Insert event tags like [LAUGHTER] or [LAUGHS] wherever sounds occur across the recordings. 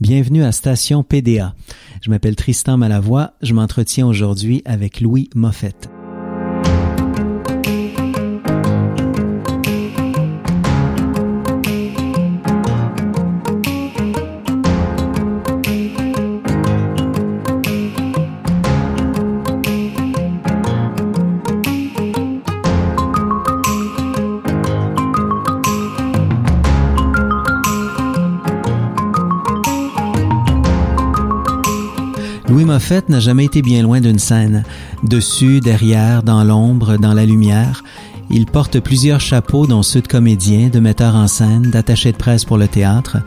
Bienvenue à Station PDA. Je m'appelle Tristan Malavoie. Je m'entretiens aujourd'hui avec Louis Moffett. Moffett n'a jamais été bien loin d'une scène. Dessus, derrière, dans l'ombre, dans la lumière, il porte plusieurs chapeaux dont ceux de comédien, de metteur en scène, d'attaché de presse pour le théâtre.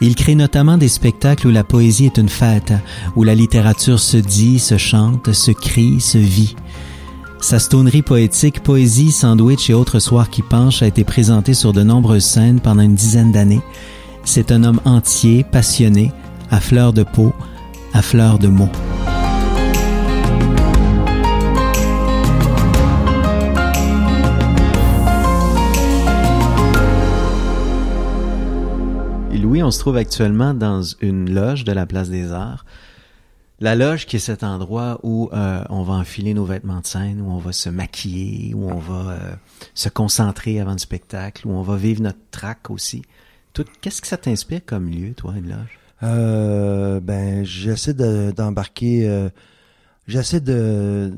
Il crée notamment des spectacles où la poésie est une fête, où la littérature se dit, se chante, se crie, se vit. Sa stonerie poétique Poésie, Sandwich et autres soirs qui penchent a été présentée sur de nombreuses scènes pendant une dizaine d'années. C'est un homme entier, passionné, à fleur de peau, à fleur de mots. Louis, on se trouve actuellement dans une loge de la Place des Arts. La loge qui est cet endroit où euh, on va enfiler nos vêtements de scène, où on va se maquiller, où on va euh, se concentrer avant le spectacle, où on va vivre notre track aussi. Qu'est-ce que ça t'inspire comme lieu, toi, une loge? Euh, ben, j'essaie de- d'embarquer. euh, j'essaie de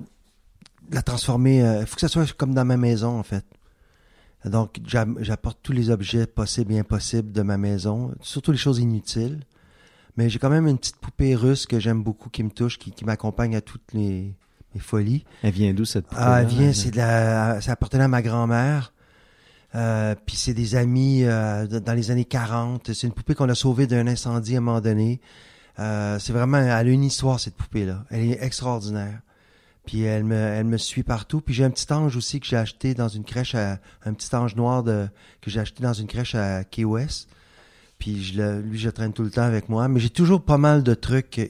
la transformer. Il faut que ça soit comme dans ma maison, en fait. Donc, j'a- j'apporte tous les objets possibles et impossibles de ma maison, surtout les choses inutiles. Mais j'ai quand même une petite poupée russe que j'aime beaucoup, qui me touche, qui, qui m'accompagne à toutes les, mes folies. Elle vient d'où cette poupée Ah, elle vient, c'est de la, ça appartenait à ma grand-mère. Euh, puis c'est des amis euh, dans les années 40. C'est une poupée qu'on a sauvée d'un incendie à un moment donné. Euh, c'est vraiment, elle a une histoire cette poupée-là. Elle est extraordinaire. Puis elle me, elle me suit partout. Puis j'ai un petit ange aussi que j'ai acheté dans une crèche, à, un petit ange noir de, que j'ai acheté dans une crèche à Key West. Puis je le, lui, je le traîne tout le temps avec moi. Mais j'ai toujours pas mal de trucs.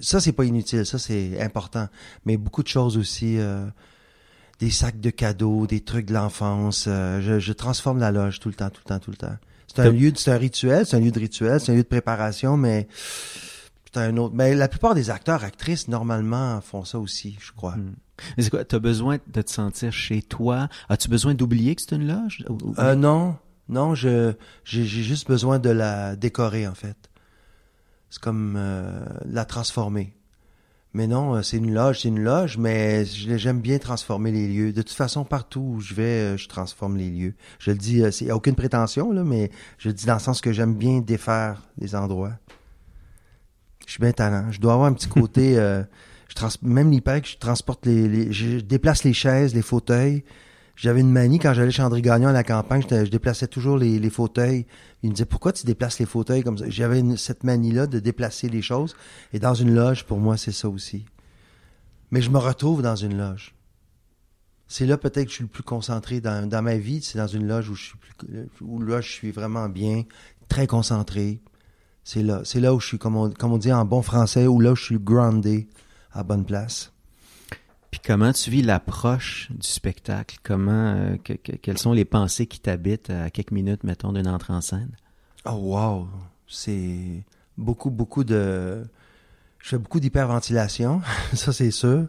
Ça, c'est pas inutile. Ça, c'est important. Mais beaucoup de choses aussi. euh, des sacs de cadeaux, des trucs de l'enfance. euh, je, je transforme la loge tout le temps, tout le temps, tout le temps. C'est un lieu, de- c'est un rituel, c'est un lieu de rituel, c'est un lieu de préparation, mais c'est un autre. Mais la plupart des acteurs, actrices, normalement, font ça aussi, je crois. Hmm. Mais c'est quoi? T'as besoin de te sentir chez toi? As-tu besoin d'oublier que c'est une loge? Ou- Euh, non, non, je j'ai j'ai juste besoin de la décorer en fait. C'est comme euh, la transformer. Mais non, euh, c'est une loge, c'est une loge, mais j'aime bien transformer les lieux. De toute façon, partout où je vais, euh, je transforme les lieux. Je le dis, euh, c'est aucune prétention là, mais je le dis dans le sens que j'aime bien défaire les endroits. Je suis bien talent. Je dois avoir un petit côté. [LAUGHS] euh, je trans même que je transporte les, les- je déplace les chaises, les fauteuils. J'avais une manie quand j'allais chez André Gagnon à la campagne, je, je déplaçais toujours les, les fauteuils. Il me disait pourquoi tu déplaces les fauteuils comme ça? J'avais une- cette manie-là de déplacer les choses. Et dans une loge, pour moi, c'est ça aussi. Mais je me retrouve dans une loge. C'est là peut-être que je suis le plus concentré dans, dans ma vie. C'est dans une loge où je suis plus, où là je suis vraiment bien, très concentré. C'est là, c'est là où je suis comme on, comme on dit en bon français, où là je suis groundé à bonne place. Puis comment tu vis l'approche du spectacle? Comment, euh, que- que- quelles sont les pensées qui t'habitent à quelques minutes, mettons, d'une entrée en scène? Oh wow, c'est beaucoup beaucoup de je fais beaucoup d'hyperventilation, [LAUGHS] ça c'est sûr.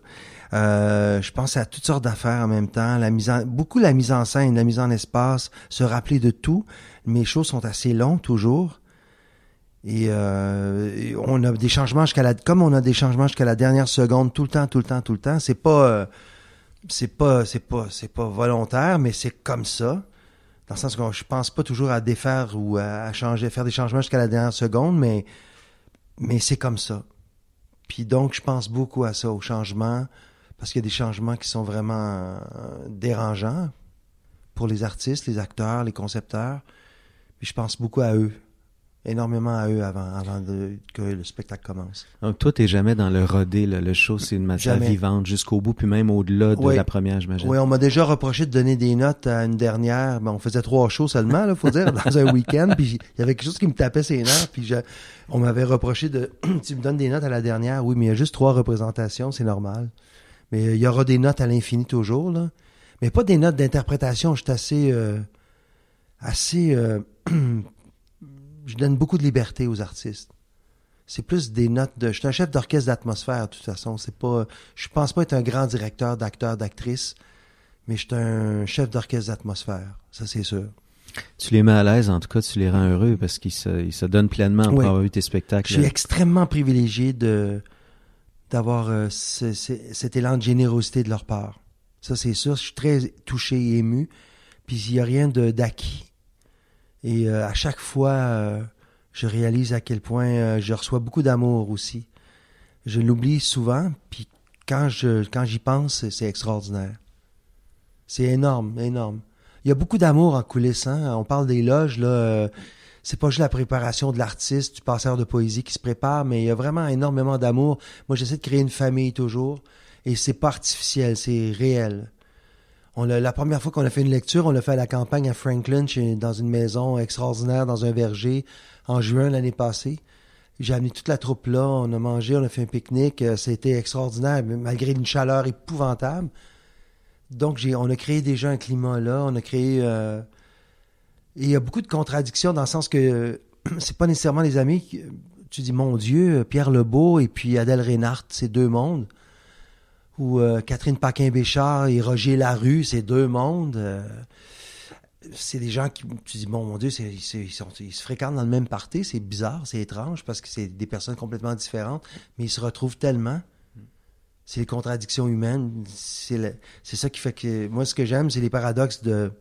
Euh, je pense à toutes sortes d'affaires en même temps, la mise en beaucoup la mise en scène, la mise en espace, se rappeler de tout. Mes shows sont assez longs toujours. Et, euh, on a des changements jusqu'à la comme on a des changements jusqu'à la dernière seconde tout le temps tout le temps tout le temps, c'est pas euh, c'est pas c'est pas c'est pas volontaire mais c'est comme ça. Dans le sens que je pense pas toujours à défaire ou à, à changer, faire des changements jusqu'à la dernière seconde, mais, mais c'est comme ça. Puis donc, je pense beaucoup à ça, aux changements, parce qu'il y a des changements qui sont vraiment euh, dérangeants pour les artistes, les acteurs, les concepteurs. Puis je pense beaucoup à eux, énormément à eux avant, avant de, que le spectacle commence. Donc, toi, t'es jamais dans le rodé, là. Le show, c'est une matière Jamais. vivante jusqu'au bout, puis même au-delà de Oui. la première, j'imagine. Oui, on m'a déjà reproché de donner des notes à une dernière. Ben, on faisait trois shows seulement, là, faut dire, [LAUGHS] dans un week-end. Puis il y avait quelque chose qui me tapait ses nerfs. Puis je- on m'avait reproché de, [CLEARS THROAT] tu me donnes des notes à la dernière. Oui, mais il y a juste trois représentations, c'est normal. Mais il y aura des notes à l'infini toujours, là. Mais pas des notes d'interprétation. Je suis assez, euh, assez, euh, [CLEARS THROAT] je donne beaucoup de liberté aux artistes. C'est plus des notes de. Je suis un chef d'orchestre d'atmosphère, de toute façon. C'est pas. Je pense pas être un grand directeur d'acteurs, d'actrices, mais je suis un chef d'orchestre d'atmosphère. Ça, c'est sûr. Tu les mets à l'aise, en tout cas, tu les rends heureux parce qu'ils se, ils se donnent pleinement Oui. avoir vu tes spectacles. Je suis extrêmement privilégié de d'avoir euh, ce- ce- cet élan de générosité de leur part. Ça, c'est sûr. Je suis très touché et ému. Puis il n'y a rien de d'acquis. Et euh, à chaque fois, euh, je réalise à quel point euh, je reçois beaucoup d'amour aussi. Je l'oublie souvent, puis quand quand j'y pense, c'est- extraordinaire. C'est énorme, énorme. Il y a beaucoup d'amour en coulisses. Hein? On parle des loges, là. c'est pas juste la préparation de l'artiste, du passeur de poésie qui se prépare, mais il y a vraiment énormément d'amour. Moi, j'essaie de créer une famille toujours, et c'est pas artificiel, c'est réel. L'a- première fois qu'on a fait une lecture, on l'a fait à la campagne à Franklin, dans une maison extraordinaire, dans un verger, en juin l'année passée. J'ai amené toute la troupe là, on a mangé, on a fait un pique-nique, euh, c'était extraordinaire, malgré une chaleur épouvantable. Donc, on a créé déjà un climat là, on a créé... euh, il y a beaucoup de contradictions dans le sens que euh, c'est pas nécessairement les amis. qui- tu dis, mon Dieu, Pierre Lebeau et puis Adèle Reinhardt, c'est deux mondes. Ou euh, Catherine Paquin-Béchard et Roger Larue, c'est deux mondes. Euh, c'est des gens qui, tu dis, bon, mon Dieu, c'est, ils, se fréquentent dans le même party. C'est bizarre, c'est étrange parce que c'est des personnes complètement différentes, mais ils se retrouvent tellement. C'est les contradictions humaines. C'est, ça qui fait que. Moi, ce que j'aime, c'est les paradoxes de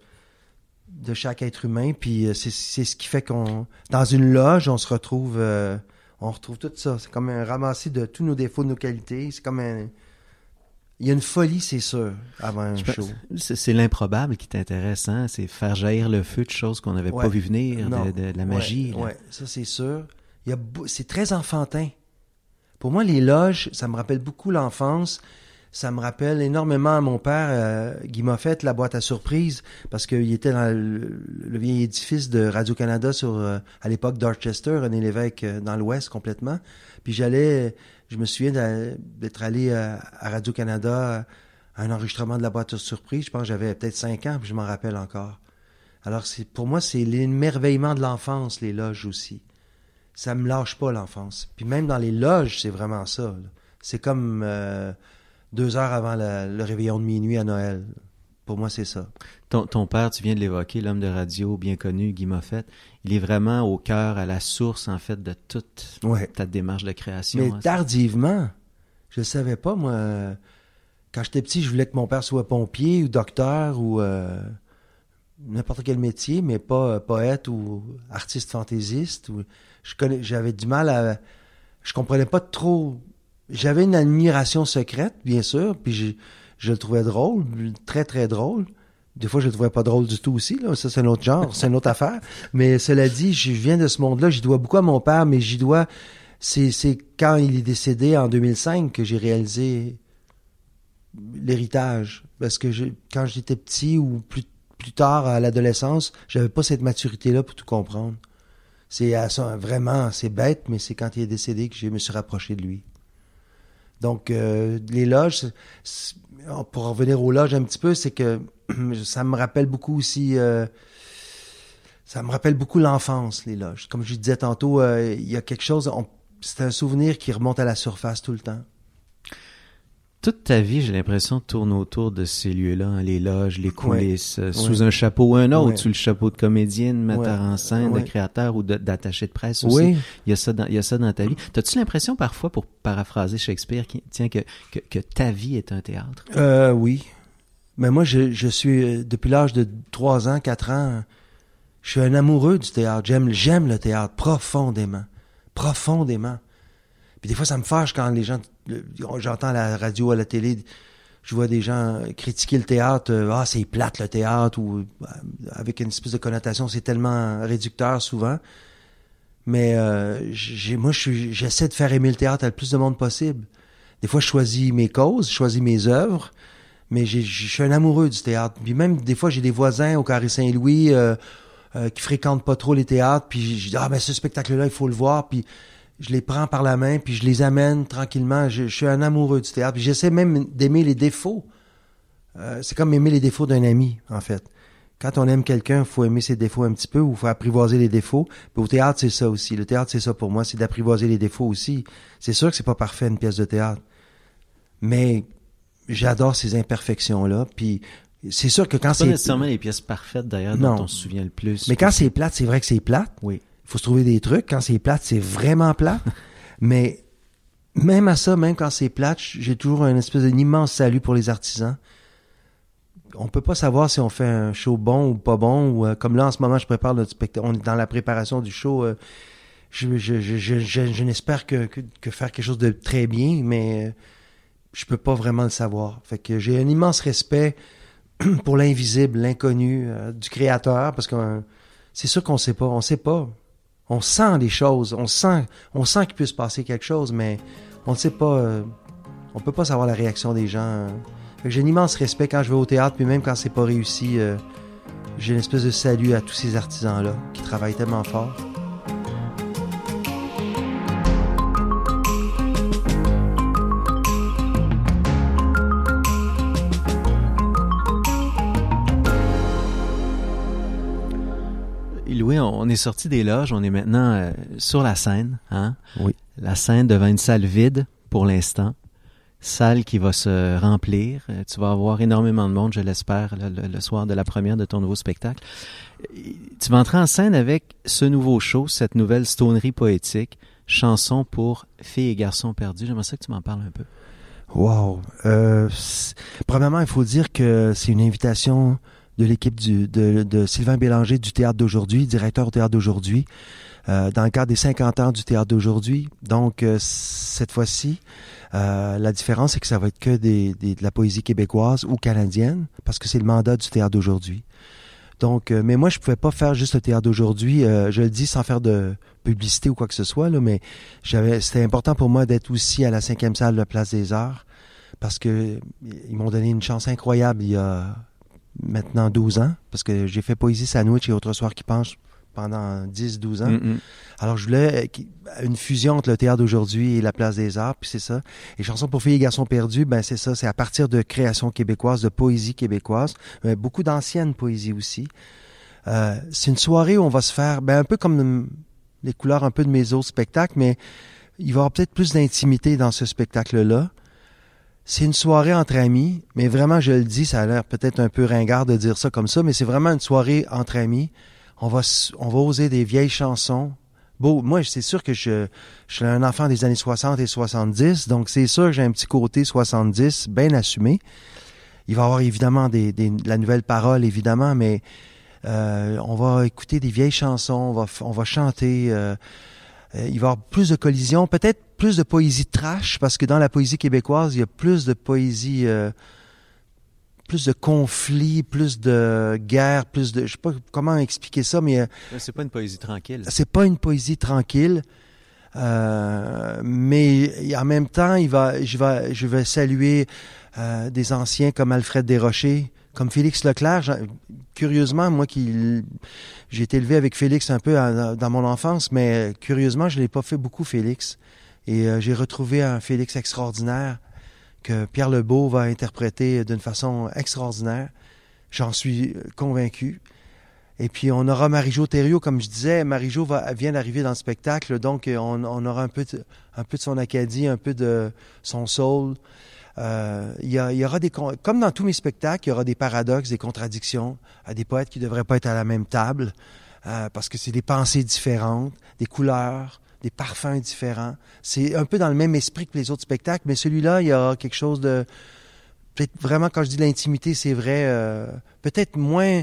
de chaque être humain. Puis euh, c'est, c'est ce qui fait qu'on, dans une loge, on se retrouve, euh, on retrouve tout ça. C'est comme un ramassis de tous nos défauts, de nos qualités. C'est comme un, il y a une folie, c'est sûr, avant un show. C'est l'improbable qui t'intéresse, hein? C'est faire jaillir le feu de choses qu'on n'avait Ouais. pas vu venir, de, de- de la magie. Là. ouais, ça c'est sûr. Il y a, beau- c'est très enfantin. Pour moi, les loges, ça me rappelle beaucoup l'enfance. Ça me rappelle énormément à mon père, euh, Guy Moffett, la boîte à surprise, parce qu'il était dans le, le vieil édifice de Radio-Canada sur, euh, à l'époque, Dorchester, René Lévesque, euh, dans l'ouest complètement. Puis j'allais, je me souviens d'être allé à, à Radio-Canada à un enregistrement de la boîte surprise. Je pense que j'avais peut-être cinq ans, puis je m'en rappelle encore. Alors, pour moi, c'est l'émerveillement de l'enfance, les loges aussi. Ça me lâche pas, l'enfance. Puis même dans les loges, c'est vraiment ça. C'est comme euh, deux heures avant le réveillon de minuit à Noël. Pour moi, c'est ça. Ton, ton père, tu viens de l'évoquer, l'homme de radio bien connu, Guy Moffett, il est vraiment au cœur, à la source, en fait, de toute Ouais. ta démarche de création. Mais hein. tardivement, je le savais pas, moi. Quand j'étais petit, je voulais que mon père soit pompier ou docteur ou euh, n'importe quel métier, mais pas euh, poète ou artiste fantaisiste. Ou... Je connais, j'avais du mal à, je comprenais pas trop. J'avais une admiration secrète, bien sûr, puis je, je le trouvais drôle, très très drôle. Des fois, je le trouvais pas drôle du tout aussi. Ça, c'est un autre genre, c'est une autre affaire. Mais cela dit, je viens de ce monde-là. J'y dois beaucoup à mon père, mais j'y dois. C'est, quand il est décédé en 2005 que j'ai réalisé l'héritage. Parce que quand j'étais petit ou plus, plus tard à l'adolescence, j'avais pas cette maturité-là pour tout comprendre. C'est vraiment, c'est bête, mais c'est quand il est décédé que je me suis rapproché de lui. Donc, euh, les loges, pour revenir aux loges un petit peu, c'est que [CLEARS THROAT] ça me rappelle beaucoup aussi, euh, ça me rappelle beaucoup l'enfance, les loges. Comme je disais tantôt, euh, il y a quelque chose, c'est un souvenir qui remonte à la surface tout le temps. Toute ta vie, j'ai l'impression, tourne autour de ces lieux-là, hein, les loges, les coulisses, euh, sous Ouais. un chapeau ou un autre, Ouais. sous le chapeau de comédienne, de metteur en scène, de créateur ou d'attaché de presse aussi. Oui, Il y a ça dans, il y a ça dans ta vie. T'as-tu l'impression parfois, pour paraphraser Shakespeare, qui, tiens, que, que, que ta vie est un théâtre? Euh, oui. Mais moi, je, je suis, euh, depuis l'âge de 3 ans, 4 ans, je suis un amoureux du théâtre. J'aime, j'aime le théâtre profondément. Profondément. Puis des fois, ça me fâche quand les gens, j'entends la radio, à la télé, je vois des gens critiquer le théâtre, euh, ah, c'est plate le théâtre, ou euh, avec une espèce de connotation, c'est tellement réducteur souvent. Mais euh, moi, j'essaie de faire aimer le théâtre à le plus de monde possible. Des fois, je choisis mes causes, je choisis mes œuvres, mais je suis un amoureux du théâtre. Puis même, des fois, j'ai des voisins au Carré Saint-Louis euh, euh, qui fréquentent pas trop les théâtres, puis je dis, ah, ben ce spectacle-là, il faut le voir, puis je les prends par la main, puis je les amène tranquillement. Je, je suis un amoureux du théâtre, puis j'essaie même d'aimer les défauts. Euh, c'est comme aimer les défauts d'un ami, en fait. quand on aime quelqu'un, faut aimer ses défauts un petit peu ou faut apprivoiser les défauts. Puis au théâtre, c'est ça aussi. Le théâtre, c'est ça pour moi, c'est d'apprivoiser les défauts aussi. C'est sûr que c'est pas parfait une pièce de théâtre, mais j'adore ces imperfections là. Puis c'est sûr que quand C'est pas nécessairement les pièces parfaites d'ailleurs dont on se souvient le plus. mais quand c'est plate, c'est vrai que c'est plate. Oui. Il faut se trouver des trucs. Quand c'est plate, c'est vraiment plate. [LAUGHS] mais même à ça, même quand c'est plate, j'ai toujours un espèce d'un immense salut pour les artisans. On peut pas savoir si on fait un show bon ou pas bon. Ou, euh, comme là, en ce moment, je prépare notre spectacle. On est dans la préparation du show. euh, je je, je, je, n'espère que, que, que faire quelque chose de très bien, mais euh, je peux pas vraiment le savoir. Fait que j'ai un immense respect [CLEARS THROAT] pour l'invisible, l'inconnu du créateur, parce que c'est sûr qu'on sait pas. On sait pas. On sent les choses. On sent, on sent qu'il peut se passer quelque chose, mais on ne sait pas. euh, on peut pas savoir la réaction des gens. que J'ai un immense respect quand je vais au théâtre, puis même quand c'est pas réussi, euh, j'ai une espèce de salut à tous ces artisans-là qui travaillent tellement fort. On est sorti des loges, on est maintenant euh, sur la scène. Hein? Oui. La scène devant une salle vide pour l'instant. Salle qui va se remplir. Euh, Tu vas avoir énormément de monde, je l'espère, le, le- le soir de la première de ton nouveau spectacle. Tu vas entrer en scène avec ce nouveau show, cette nouvelle stonerie poétique, chanson pour filles et garçons perdus. J'aimerais ça que tu m'en parles un peu. Wow. Euh, premièrement, il faut dire que c'est une invitation de l'équipe de, de Sylvain Bélanger du Théâtre d'aujourd'hui, directeur au Théâtre d'aujourd'hui, euh, dans le cadre des 50 ans du Théâtre d'aujourd'hui. Donc, euh, cette fois-ci, euh, la différence, c'est que ça va être que des, de la poésie québécoise ou canadienne, parce que c'est le mandat du Théâtre d'aujourd'hui. Donc, mais moi, je pouvais pas faire juste le Théâtre d'aujourd'hui. je le dis sans faire de publicité ou quoi que ce soit, là, mais j'avais, c'était important pour moi d'être aussi à la cinquième salle de la Place des Arts parce que ils m'ont donné une chance incroyable il y a maintenant 12 ans parce que j'ai fait Poésie Sandwich et Autre Soir qui penche pendant 10-12 ans. Mm. Alors je voulais une fusion entre le théâtre d'aujourd'hui et la Place des Arts, puis c'est ça. Et Chansons pour filles et garçons perdus, ben c'est ça, c'est à partir de créations québécoises, de poésie québécoise, mais beaucoup d'anciennes poésies aussi. Euh, c'est une soirée où on va se faire, ben un peu comme les couleurs un peu de mes autres spectacles, mais il va y avoir peut-être plus d'intimité dans ce spectacle-là. C'est une soirée entre amis, mais vraiment, je le dis, ça a l'air peut-être un peu ringard de dire ça comme ça, mais c'est vraiment une soirée entre amis. On va, on va oser des vieilles chansons. Beau, moi, c'est sûr que je, je suis un enfant des années 60 et 70, donc c'est sûr que j'ai un petit côté 70 bien assumé. Il va y avoir évidemment des, des- de la nouvelle parole, évidemment, mais euh, on va écouter des vieilles chansons, on va, on va chanter. euh, euh, il va y avoir plus de collisions, peut-être plus de poésie trash, parce que dans la poésie québécoise, il y a plus de poésie, euh, plus de conflits, plus de guerres, plus de... Je sais pas comment expliquer ça, mais euh, C'est pas une poésie tranquille. c'est pas une poésie tranquille. Euh, mais en même temps, il va, je vais, je vais saluer euh, des anciens comme Alfred Desrochers, comme Félix Leclerc. Curieusement, moi qui j'ai été élevé avec Félix un peu dans mon enfance, mais curieusement, je l'ai pas fait beaucoup Félix. Et euh, j'ai retrouvé un Félix extraordinaire que Pierre Lebeau va interpréter d'une façon extraordinaire. J'en suis convaincu. Et puis on aura Marie-Jo Thériault, comme je disais, Marie-Jo vient d'arriver dans le spectacle, donc euh, on, on aura un peu, de, un peu de son Acadie, un peu de son soul. Euh, il, y a- aura des comme dans tous mes spectacles, il y aura des paradoxes, des contradictions, à des poètes qui ne devraient pas être à la même table, euh, parce que c'est des pensées différentes, des couleurs, des parfums différents. C'est un peu dans le même esprit que les autres spectacles, mais celui-là, il y aura quelque chose de peut-être vraiment quand je dis l'intimité, c'est vrai, euh, peut-être moins.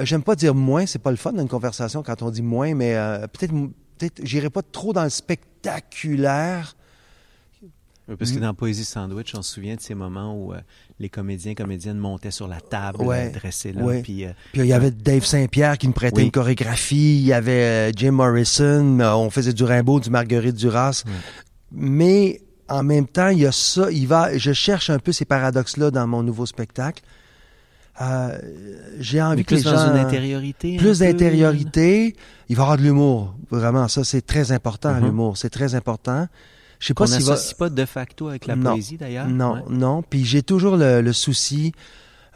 J'aime pas dire moins, c'est pas le fun dans une conversation quand on dit moins, mais peut-être, peut-être, j'irai pas trop dans le spectaculaire. Oui, Parce que Mm. dans Poésie Sandwich, on se souvient de ces moments où euh, les comédiens comédiennes montaient sur la table, Ouais. euh, dressés là, Ouais. puis euh, Puis il y avait Dave Saint-Pierre qui me prêtait Oui. une chorégraphie, il y avait euh, Jim Morrison, euh, on faisait du Rimbaud, du Marguerite Duras. Ouais. Mais en même temps, il y a ça, il va, je cherche un peu ces paradoxes-là dans mon nouveau spectacle. Euh, j'ai envie mais que les plus dans gens une intériorité. un plus d'intériorité, il va y avoir de l'humour. Vraiment, ça c'est très important Mhm. l'humour, c'est très important. Je sais pas va n'associe pas de facto avec la Non. poésie d'ailleurs. Non, Ouais. non. Puis j'ai toujours le, le souci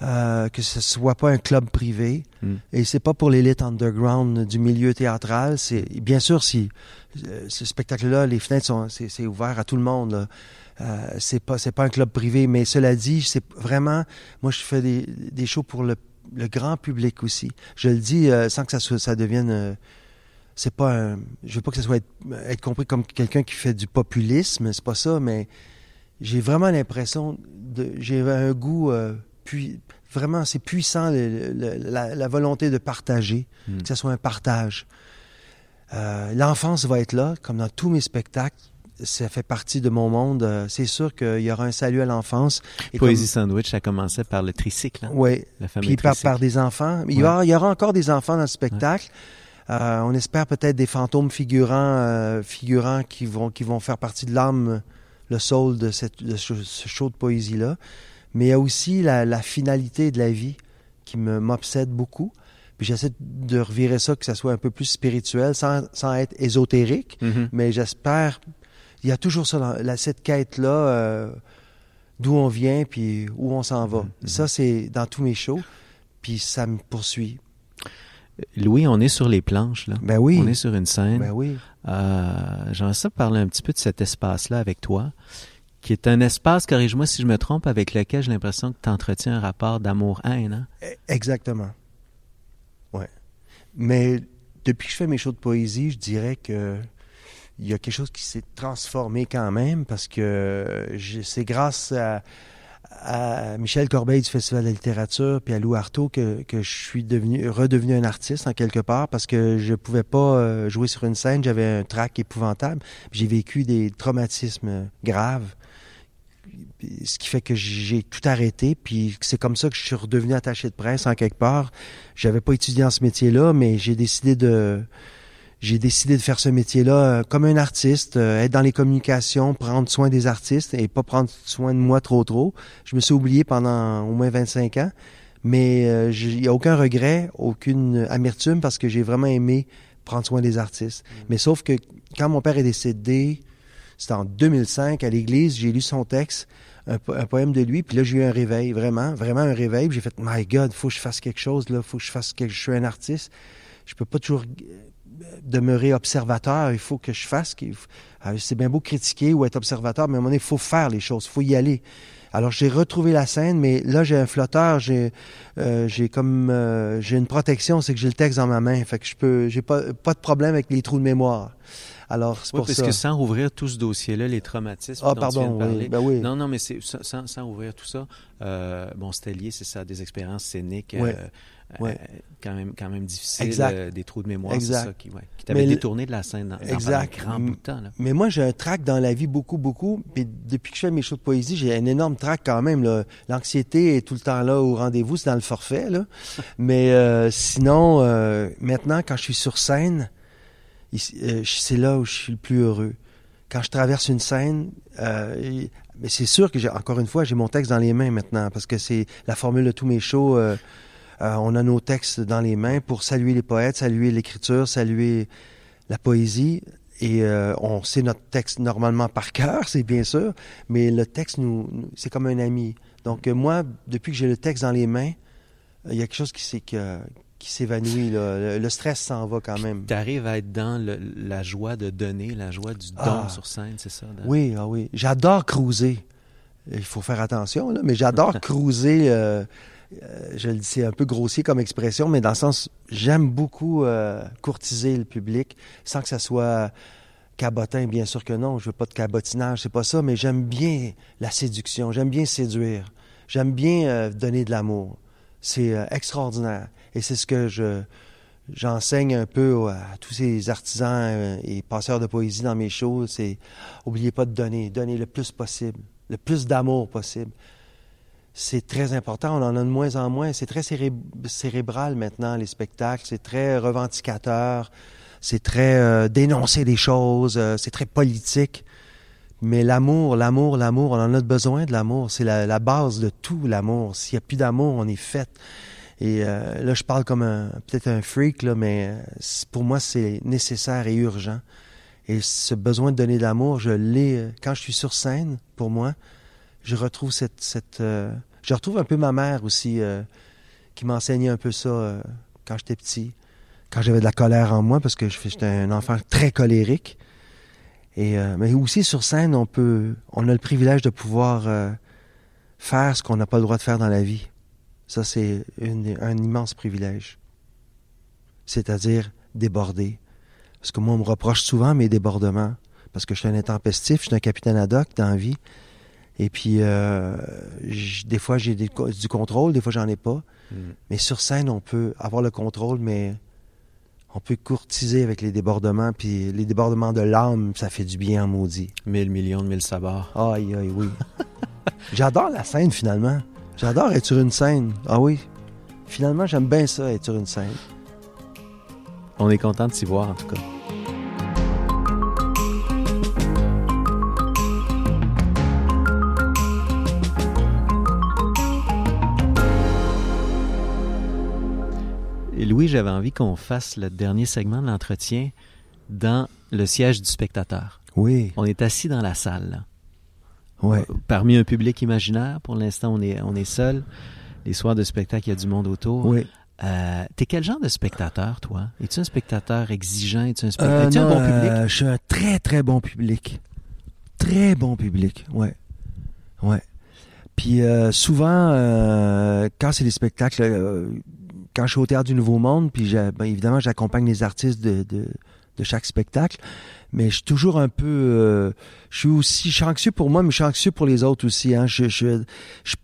euh, que ce soit pas un club privé. Mm. Et c'est pas pour l'élite underground du milieu théâtral. C'est bien sûr si euh, ce spectacle-là, les fenêtres sont, c'est, ouvert à tout le monde. là. Euh, c'est pas, c'est pas un club privé. Mais cela dit, c'est vraiment, moi je fais des, des shows pour le, le grand public aussi. Je le dis euh, sans que ça, soit- ça devienne. C'est pas un, je veux pas que ça soit être, être compris comme quelqu'un qui fait du populisme. C'est pas ça, mais j'ai vraiment l'impression de, j'ai un goût euh, puis vraiment c'est puissant le- le- la, la volonté de partager, Mm. que ce soit un partage. Euh, L'enfance va être là, comme dans tous mes spectacles. Ça fait partie de mon monde. Euh, C'est sûr qu'il y aura un salut à l'enfance. Et Poésie Sandwich, ça commençait par le tricycle. Hein? fameux puis par, tricycle. par des enfants. Il y, aura, il y aura encore des enfants dans le spectacle. Euh, on espère peut-être des fantômes figurants, euh, figurants qui vont qui vont faire partie de l'âme, le soul de, cette, de ce, ce show de poésie là. Mais il y a aussi la, la finalité de la vie qui me m'obsède beaucoup. Puis j'essaie de revirer ça que ça soit un peu plus spirituel, sans, sans être ésotérique. Mhm. Mais j'espère, il y a toujours ça, dans, la, cette quête-là, euh, d'où on vient, puis où on s'en va. Mhm. Ça, c'est dans tous mes shows, puis ça me poursuit. Louis, on est sur les planches, là. Ben oui, On est sur une scène. ben oui. Euh, J'aimerais ça parler un petit peu de cet espace-là avec toi, qui est un espace, corrige-moi si je me trompe, avec lequel j'ai l'impression que tu entretiens un rapport d'amour-haine. Hein? E- Exactement. Ouais. Mais depuis que je fais mes shows de poésie, je dirais que il y a quelque chose qui s'est transformé quand même parce que j'ai- c'est grâce à, à Michel Corbeil du Festival de la littérature puis à Lou Artaud que, que je suis devenu redevenu un artiste en quelque part parce que je pouvais pas euh, jouer sur une scène, j'avais un trac épouvantable, j'ai vécu des traumatismes graves ce qui fait que j'ai tout arrêté, puis c'est comme ça que je suis redevenu attaché de presse en quelque part. J'avais pas étudié en ce métier-là, mais j'ai décidé de j'ai décidé de faire ce métier-là euh, comme un artiste, euh, être dans les communications, prendre soin des artistes et pas prendre soin de moi trop trop. Je me suis oublié pendant au moins 25 ans, mais euh, j'ai- il y a aucun regret, aucune amertume parce que j'ai vraiment aimé prendre soin des artistes. Mais sauf que quand mon père est décédé, c'était en 2005 à l'église, j'ai lu son texte, un, po- un poème de lui, puis là j'ai eu un réveil, vraiment, vraiment un réveil. J'ai fait, my God, faut que je fasse quelque chose là, faut que je fasse quelque, je suis un artiste, je peux pas toujours demeurer observateur, il faut que je fasse. euh, C'est bien beau critiquer ou être observateur, mais à un moment donné, il faut faire les choses, il faut y aller. Alors j'ai retrouvé la scène, mais là j'ai un flotteur, j'ai euh, j'ai comme euh, j'ai une protection, c'est que j'ai le texte dans ma main, fait que je peux, j'ai pas pas de problème avec les trous de mémoire. Alors c'est Oui, pour parce ça. que sans ouvrir tout ce dossier-là, les traumatismes Ah dont tu viens de pardon, parler, oui, ben oui. Non, non, mais c'est sans, sans, ouvrir tout ça. Euh, bon, c'était lié, c'est ça, des expériences scéniques euh, euh, quand même quand même difficiles, Exact. euh, des trous de mémoire, c'est ça qui, ouais, qui t'avait détourné de la scène dans, dans Exact. pendant un grand bout de temps. Là. Mais moi, j'ai un trac dans la vie beaucoup, beaucoup. Puis depuis que je fais mes shows de poésie, j'ai un énorme trac quand même. là. L'anxiété est tout le temps là au rendez-vous, c'est dans le forfait. Là. [LAUGHS] Mais euh, sinon, euh, maintenant, quand je suis sur scène, euh, c'est là où je suis le plus heureux. Quand je traverse une scène, euh, c'est sûr que j'ai encore une fois, j'ai mon texte dans les mains maintenant parce que c'est la formule de tous mes shows. euh, euh, on a nos textes dans les mains pour saluer les poètes, saluer l'écriture, saluer la poésie. Et on sait notre texte normalement par cœur, [LAUGHS] c'est bien sûr, mais le texte, nous, nous- c'est comme un ami. Donc moi, depuis que j'ai le texte dans les mains, il y a quelque chose qui, s'est- que- qui s'évanouit. Le, le stress s'en va quand même. Tu arrives à être dans le- la joie de donner, la joie du don Ah. sur scène, c'est ça? dans- Oui, ah oui. J'adore cruiser. Il faut faire attention, là, mais j'adore [LAUGHS] cruiser. euh, euh, je le dis, c'est un peu grossier comme expression, mais dans le sens, j'aime beaucoup euh, courtiser le public sans que ça soit cabotin, bien sûr que non. Je veux pas de cabotinage, c'est pas ça, mais j'aime bien la séduction. J'aime bien séduire. J'aime bien donner de l'amour. C'est euh, extraordinaire. Et c'est ce que je j'enseigne un peu à tous ces artisans euh, et passeurs de poésie dans mes shows. C'est oubliez pas de donner, donner le plus possible, le plus d'amour possible. C'est très important. On en a de moins en moins. C'est très céré- cérébral maintenant les spectacles. C'est très revendicateur. C'est très euh, dénoncer des choses. c'est très politique. Mais l'amour, l'amour, l'amour, on en a besoin de l'amour. C'est la, base de tout, l'amour. S'il n'y a plus d'amour, on est fait. Et euh, là, je parle comme un peut-être un freak, là, mais euh, pour moi, c'est nécessaire et urgent. Et ce besoin de donner de l'amour, je l'ai euh, quand je suis sur scène. Pour moi, je retrouve cette, cette, Je retrouve un peu ma mère aussi, qui m'enseignait un peu ça quand j'étais petit, quand j'avais de la colère en moi, parce que j'étais un enfant très colérique. Et, euh, mais aussi sur scène, on peut, on a le privilège de pouvoir faire ce qu'on n'a pas le droit de faire dans la vie. Ça, c'est un immense privilège. C'est-à-dire déborder. Parce que moi, on me reproche souvent mes débordements. Parce que je suis un intempestif, je suis un capitaine ad hoc dans la vie. Et puis, euh, des fois, j'ai du contrôle, des fois, j'en ai pas. Hmm. Mais sur scène, on peut avoir le contrôle, mais on peut courtiser avec les débordements. Puis les débordements de l'âme, ça fait du bien en maudit. Mille millions de mille sabords. Aïe, aïe, oui. J'adore la scène, finalement. J'adore être sur une scène. Ah oui. Finalement, j'aime bien ça, être sur une scène. On est content de s'y voir, en tout cas. Louis, j'avais envie qu'on fasse le dernier segment de l'entretien dans le siège du spectateur. Oui. On est assis dans la salle. Ouais. Euh, parmi un public imaginaire, pour l'instant, on est, on est seul. Les soirs de spectacle, il y a du monde autour. Oui. Euh, T'es quel genre de spectateur, toi? Es-tu un spectateur exigeant? Es-tu un, spectateur... Euh, un bon public? Euh, je suis un très, très bon public. Très bon public, ouais. Ouais. Puis souvent, quand c'est des spectacles, quand je suis au Théâtre du Nouveau Monde, puis ben, évidemment, j'accompagne les artistes de, de, chaque spectacle, mais je suis toujours un peu... Euh, je suis aussi... Je suis anxieux pour moi, mais je suis anxieux pour les autres aussi. Hein. Je, je,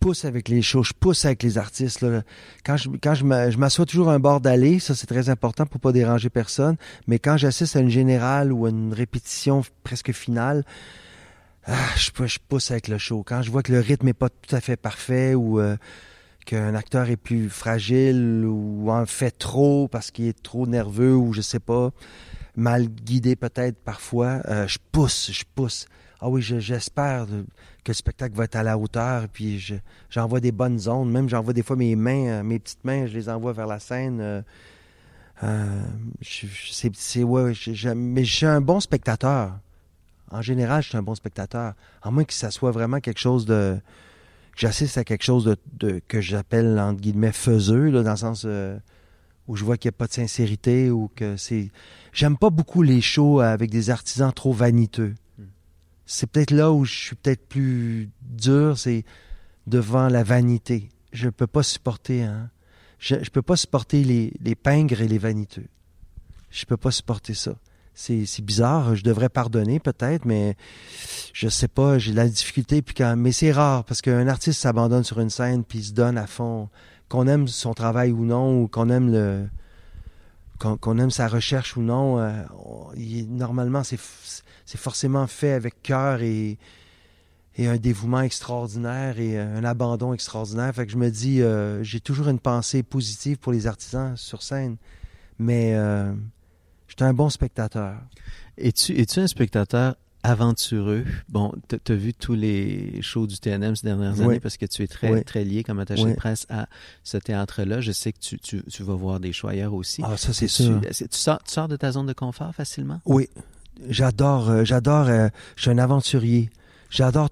pousse avec les shows, je pousse avec les artistes. Quand je, m'assois toujours à un bord d'allée, ça c'est très important pour pas déranger personne, mais quand j'assiste à une générale ou à une répétition presque finale, ah, je, je pousse avec le show. Quand je vois que le rythme est pas tout à fait parfait ou... Euh, qu'un acteur est plus fragile ou en fait trop parce qu'il est trop nerveux ou je sais pas, mal guidé peut-être parfois, euh, je pousse, je pousse. Ah oui, j'espère que le spectacle va être à la hauteur, puis j'envoie des bonnes ondes, même j'envoie des fois mes mains, euh, mes petites mains, je les envoie vers la scène. Euh, c'est ouais, mais je suis un bon spectateur. En général, je suis un bon spectateur. À moins que ça soit vraiment quelque chose de j'assiste à quelque chose de, que j'appelle entre guillemets faiseux, là, dans le sens euh, où je vois qu'il n'y a pas de sincérité ou que c'est. J'aime pas beaucoup les shows avec des artisans trop vaniteux. Hmm. C'est peut-être là où je suis peut-être plus dur, c'est devant la vanité. Je peux pas supporter, hein. Je, je peux pas supporter les, les pingres et les vaniteux. Je peux pas supporter ça c'est bizarre. Je devrais pardonner peut-être, mais je sais pas. J'ai la difficulté. Mais c'est rare parce qu'un artiste s'abandonne sur une scène puis se donne à fond, qu'on aime son travail ou non, ou qu'on aime le qu'on aime sa recherche ou non. Euh, normalement, c'est forcément fait avec cœur et un dévouement extraordinaire et un abandon extraordinaire. Fait que je me dis, euh, j'ai toujours une pensée positive pour les artisans sur scène, mais euh, J'étais un bon spectateur. Es-tu es un spectateur aventureux? Bon, tu as vu tous les shows du TNM ces dernières années parce que tu es très, très lié comme attaché de presse à ce théâtre-là. Je sais que tu, tu, tu, vas voir des shows ailleurs aussi. Ah, ça, c'est sûr. Tu, sors, tu sors de ta zone de confort facilement? Oui. J'adore, euh, j'adore, euh, je suis un aventurier. J'adore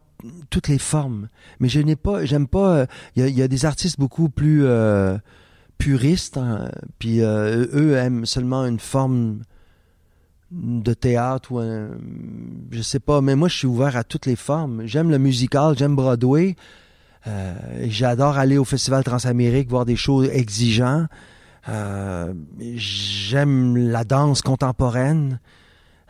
toutes les formes. Mais je n'ai pas, j'aime pas, euh, il y, a, des artistes beaucoup plus puristes, hein, puis eux aiment seulement une forme de théâtre ou un, je sais pas, mais moi je suis ouvert à toutes les formes. J'aime le musical, j'aime Broadway. Euh, j'adore aller au Festival Transamérique voir des shows exigeants. Euh, j'aime la danse contemporaine.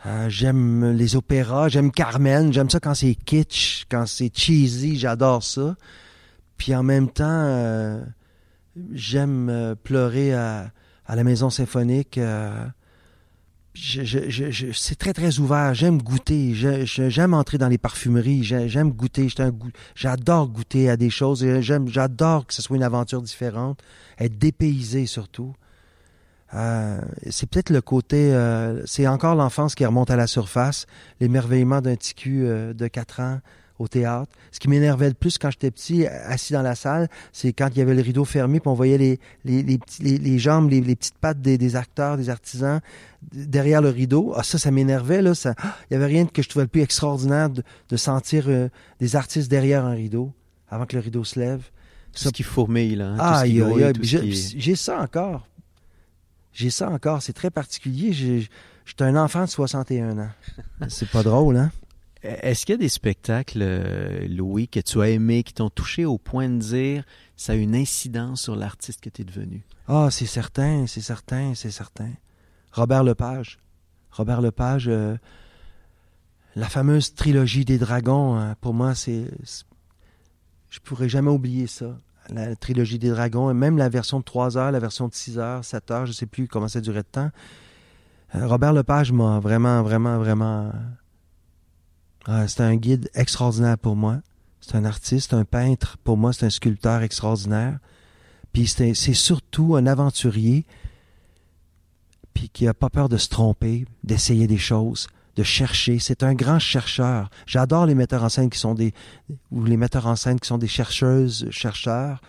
Euh, j'aime les opéras, j'aime Carmen, j'aime ça quand c'est kitsch, quand c'est cheesy, j'adore ça. Puis en même temps, j'aime pleurer à, la maison symphonique je, c'est très, très ouvert. J'aime goûter. J'aime entrer dans les parfumeries. J'aime goûter. J'adore goûter à des choses. J'adore que ce soit une aventure différente. Être dépaysé surtout. Euh, c'est peut-être le côté... Euh, c'est encore l'enfance qui remonte à la surface. L'émerveillement d'un petit euh, de 4 ans au théâtre. Ce qui m'énervait le plus quand j'étais petit, assis dans la salle, c'est quand il y avait le rideau fermé, puis on voyait les, les, les, les, les jambes, les, petites pattes des, des, acteurs, des artisans derrière le rideau. Ah, ça, ça m'énervait. Là, ça, il y avait rien que je trouvais le plus extraordinaire de, de sentir euh, des artistes derrière un rideau, avant que le rideau se lève. Tout ce qui fourmille, là. hein, Ah, j'ai qui- ça encore. J'ai ça encore. C'est très particulier. J'étais un enfant de 61 ans. [LAUGHS] C'est pas drôle, hein? Est-ce qu'il y a des spectacles, euh, Louis, que tu as aimés, qui t'ont touché au point de dire ça a une incidence sur l'artiste que tu es devenu? Ah, c'est certain, c'est certain, c'est certain. Robert Lepage. Robert Lepage, euh, la fameuse trilogie des dragons, hein, pour moi, c'est. Je pourrais jamais oublier ça. La trilogie des dragons, et même la version de 3 heures, la version de 6 heures, 7 heures, je sais plus comment ça durait de temps. Euh, Robert Lepage m'a vraiment, vraiment, vraiment. Ah, c'est un guide extraordinaire pour moi. C'est un artiste, un peintre. Pour moi, c'est un sculpteur extraordinaire. Puis c'est surtout un aventurier, puis qui a pas peur de se tromper, d'essayer des choses, de chercher. C'est un grand chercheur. J'adore les metteurs en scène qui sont des ou les metteurs en scène qui sont des chercheuses, chercheurs.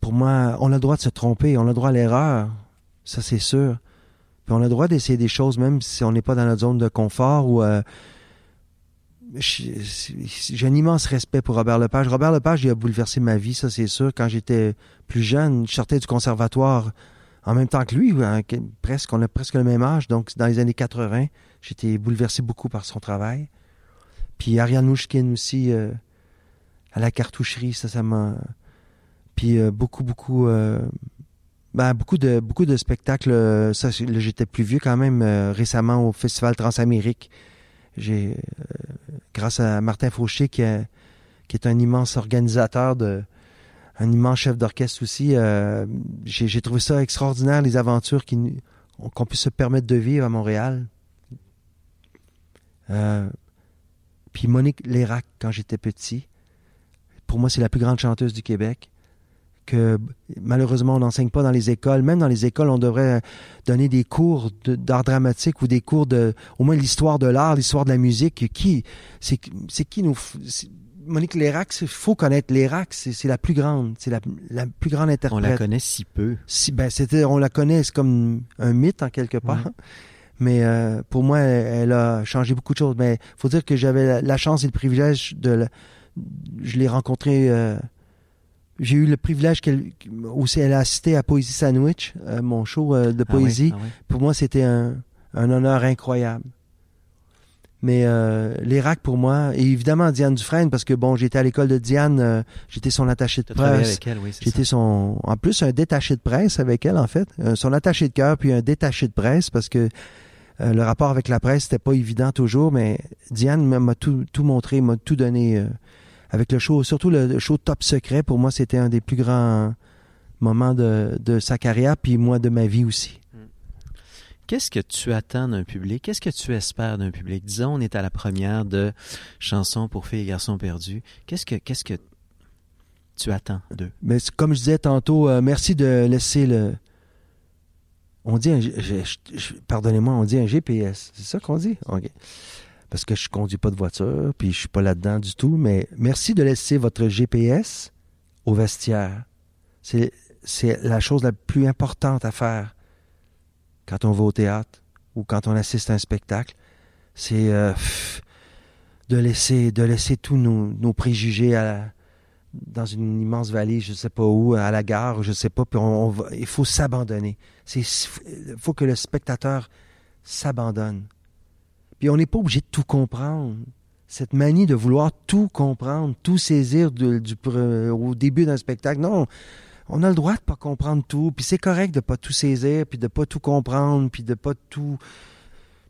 Pour moi, on a le droit de se tromper, on a le droit à l'erreur, ça c'est sûr. Puis on a le droit d'essayer des choses même si on n'est pas dans notre zone de confort ou euh, j'ai un immense respect pour Robert Lepage. Robert Lepage, il a bouleversé ma vie, ça c'est sûr. Quand j'étais plus jeune, je sortais du conservatoire en même temps que lui, hein, que- presque, on a presque le même âge. Donc, dans les années 80, j'étais bouleversé beaucoup par son travail. Puis Ariane Mouchkine aussi, euh, à la cartoucherie, ça, ça m'a... Puis euh, beaucoup, beaucoup... ben, beaucoup de beaucoup de spectacles. euh, j'étais plus vieux quand même euh, récemment au Festival Transamérique. Euh, grâce à Martin Fauché, qui, est- un immense organisateur de, un immense chef d'orchestre aussi. j'ai, trouvé ça extraordinaire les aventures qu'on puisse se permettre de vivre à Montréal. Puis Monique Lérac, quand j'étais petit, pour moi, c'est la plus grande chanteuse du Québec. Que malheureusement, on n'enseigne pas dans les écoles. Même dans les écoles, on devrait donner des cours de- d'art dramatique ou des cours de, au moins l'histoire de l'art, l'histoire de la musique. Qui, c'est, qui nous, Monique Lérac, il faut connaître Lérac, c'est, la plus grande, c'est la, la plus grande On interprète. la connaît si peu. Si, ben, c'était, on la connaît, c'est comme un mythe en quelque part. [LAUGHS] Mais euh, pour moi, elle, elle a changé beaucoup de choses. Mais faut dire que j'avais la, la chance et le privilège de, la- je l'ai rencontrée. euh, j'ai eu le privilège qu'elle aussi elle a assisté à Poésie Sandwich, euh, mon show euh, de Ah oui, poésie. ah oui. Pour moi, c'était un, un honneur incroyable. Mais euh, l'Irak pour moi, et évidemment Diane Dufresne, parce que bon, j'étais à l'école de Diane, euh, j'étais son attaché de presse. avec elle, oui. J'étais son, en plus un détaché de presse avec elle en fait, Euh, son attaché de cœur puis un détaché de presse parce que euh, le rapport avec la presse c'était pas évident toujours, mais Diane m'a- m'a tout, tout montré, m'a tout donné euh, avec le show, surtout le show Top Secret. Pour moi, c'était un des plus grands moments de, de sa carrière puis moi de ma vie aussi. Qu'est-ce que tu attends d'un public? Qu'est-ce que tu espères d'un public? Disons, on est à la première de Chansons pour filles et garçons perdus. Qu'est-ce que, qu'est-ce que tu attends d'eux? Mais comme je disais tantôt, euh, merci de laisser le. On dit un. Pardonnez-moi, on dit un GPS. C'est ça qu'on dit? OK. Parce que je conduis pas de voiture, puis je suis pas là-dedans du tout. Mais merci de laisser votre GPS au vestiaire. C'est, la chose la plus importante à faire quand on va au théâtre ou quand on assiste à un spectacle. C'est euh, de laisser, de laisser tous nos, préjugés dans une immense vallée, je sais pas où, à la gare, je sais pas, puis il faut s'abandonner. Il faut que le spectateur s'abandonne. Puis on n'est pas obligé de tout comprendre. Cette manie de vouloir tout comprendre, tout saisir de- du, pre- au début d'un spectacle, non, on a le droit de pas comprendre tout, puis c'est correct de pas tout saisir, puis de pas tout comprendre, puis de pas tout.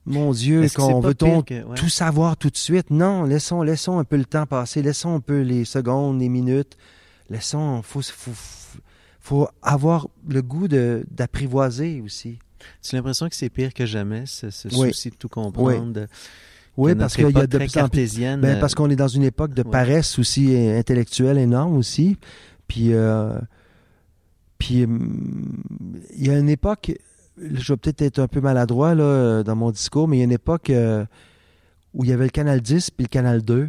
Mon Dieu, qu'on veut-on pire que- ouais. tout savoir tout de suite? Non, laissons, laissons un peu le temps passer, laissons un peu les secondes, les minutes. Laissons, faut, faut, faut avoir le goût de d'apprivoiser aussi. Tu as l'impression que c'est pire que jamais, ce, ce Oui. souci de tout comprendre? Oui, parce qu'il y a de plus en plus. Ben, euh, parce qu'on est dans une époque de ouais. paresse aussi euh, intellectuelle énorme aussi. Puis, euh, puis il y a une époque, je vais peut-être être un peu maladroit là, dans mon discours, mais il y a une époque euh, où il y avait le canal 10 puis le canal 2.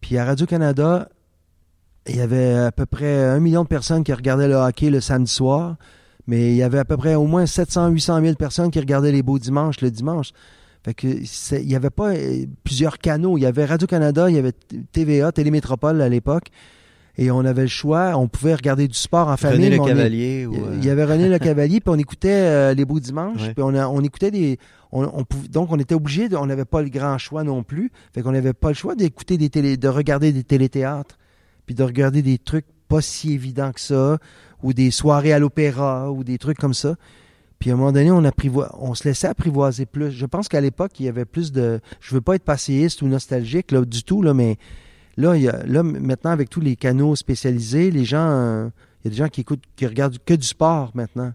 Puis à Radio-Canada, il y avait à peu près un million de personnes qui regardaient le hockey le samedi soir, mais il y avait à peu près au moins 700, 800 000 personnes qui regardaient les beaux dimanches le dimanche. Fait que il n'y avait pas euh, plusieurs canaux. Il y avait Radio-Canada, il y avait TVA, Télémétropole à l'époque. et on avait le choix. On pouvait regarder du sport en famille. René le Cavalier. ou, Il y avait René le [LAUGHS] Cavalier, puis on écoutait euh, les beaux dimanches, Ouais. puis on, a- on écoutait des. On, on pouv- donc on était obligé, de- on n'avait pas le grand choix non plus, fait qu'on n'avait pas le choix d'écouter des télé, de regarder des téléthéâtres, puis de regarder des trucs pas si évidents que ça, ou des soirées à l'opéra, ou des trucs comme ça. Puis à un moment donné, on, apprivo- on se laissait apprivoiser plus. Je pense qu'à l'époque, il y avait plus de. Je veux pas être passéiste ou nostalgique là, du tout, là, mais là, il y a, là, maintenant, avec tous les canaux spécialisés, les gens. euh, il y a des gens qui écoutent, qui regardent que du sport maintenant.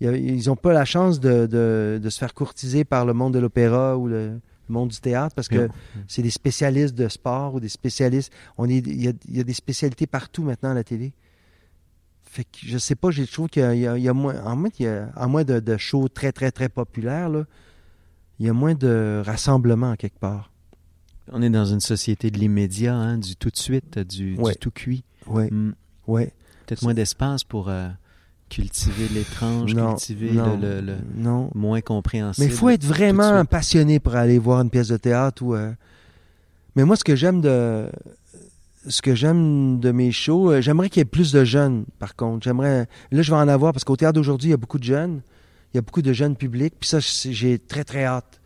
Ils n'ont pas la chance de, de- de se faire courtiser par le monde de l'opéra ou le, le monde du théâtre parce que c'est des spécialistes de sport ou des spécialistes. On est, il, y a, il y a des spécialités partout maintenant à la télé. Fait que je sais pas, j'ai trouve qu'il y a, y y moins, en moins, il y a- en moins de, de shows très, très, très populaires, là, il y a moins de rassemblements quelque part. On est dans une société de l'immédiat, hein, du tout de suite, du, tout cuit. Oui, Hmm. Peut-être moins d'espace pour euh, cultiver l'étrange, cultiver non, le, le- le non. moins compréhensible. Mais il faut être vraiment passionné pour aller voir une pièce de théâtre ou. euh, Mais moi, ce que j'aime de ce que j'aime de mes shows, euh, j'aimerais qu'il y ait plus de jeunes. Par contre, j'aimerais. Là, je vais en avoir parce qu'au théâtre d'aujourd'hui, il y a beaucoup de jeunes. Il y a beaucoup de jeunes publics. Puis ça, j'ai très très hâte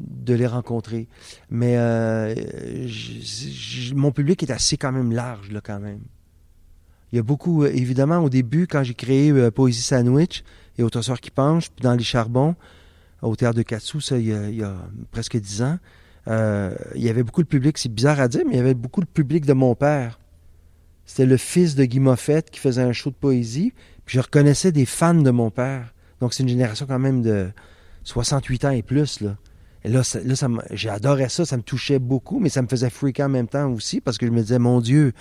de les rencontrer. Mais euh, mon public est assez quand même large là quand même. Il y a beaucoup, euh, évidemment, au début, quand j'ai créé Poésie Sandwich et Autre soir qui penche, puis dans les charbons, au théâtre de Katsu, ça, il y a presque dix ans, euh, il y avait beaucoup de public, c'est bizarre à dire, mais il y avait beaucoup de public de mon père. C'était le fils de Guy Moffett qui faisait un show de poésie, puis je reconnaissais des fans de mon père. Donc c'est une génération quand même de 68 ans et plus, là. Et là, là ça j'adorais ça, ça me touchait beaucoup, mais ça me faisait freaker en même temps aussi, parce que je me disais, mon Dieu,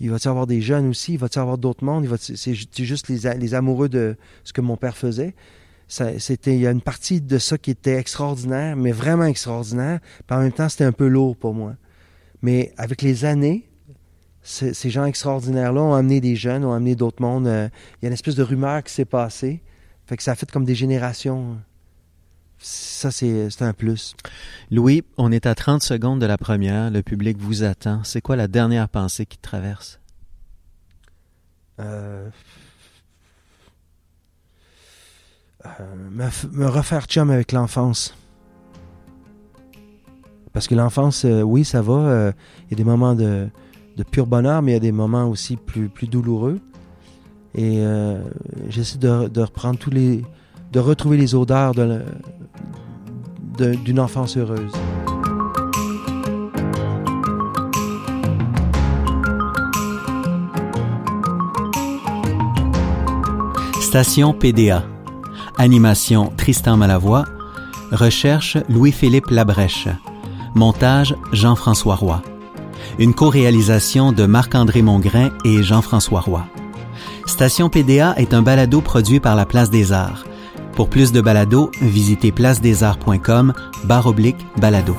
il va y avoir des jeunes aussi, il va y avoir d'autres mondes, c'est juste les amoureux de ce que mon père faisait. Ça- c'était il y a une partie de ça qui était extraordinaire, mais vraiment extraordinaire. Puis en même temps, c'était un peu lourd pour moi. Mais avec les années, ces gens extraordinaires-là ont amené des jeunes, ont amené d'autres mondes. Euh, Il y a une espèce de rumeur qui s'est passée. Fait que ça a fait comme des générations. Ça, c'est c'est un plus. Louis, on est à 30 secondes de la première. Le public vous attend. C'est quoi la dernière pensée qui te traverse? Euh, euh, me, f- me refaire chum avec l'enfance. Parce que l'enfance, euh, oui, ça va. euh, Il y a des moments de, pur bonheur, mais il y a des moments aussi plus, douloureux. Et euh, j'essaie de, de reprendre tous les. de retrouver les odeurs d'une enfance heureuse. Station PDA. Animation Tristan Malavoie. Recherche Louis-Philippe Labrèche. Montage Jean-François Roy. Une co-réalisation de Marc-André Mongrain et Jean-François Roy. Station PDA est un balado produit par la Place des Arts. Pour plus de balados, visitez placedesarts.com barre oblique balado.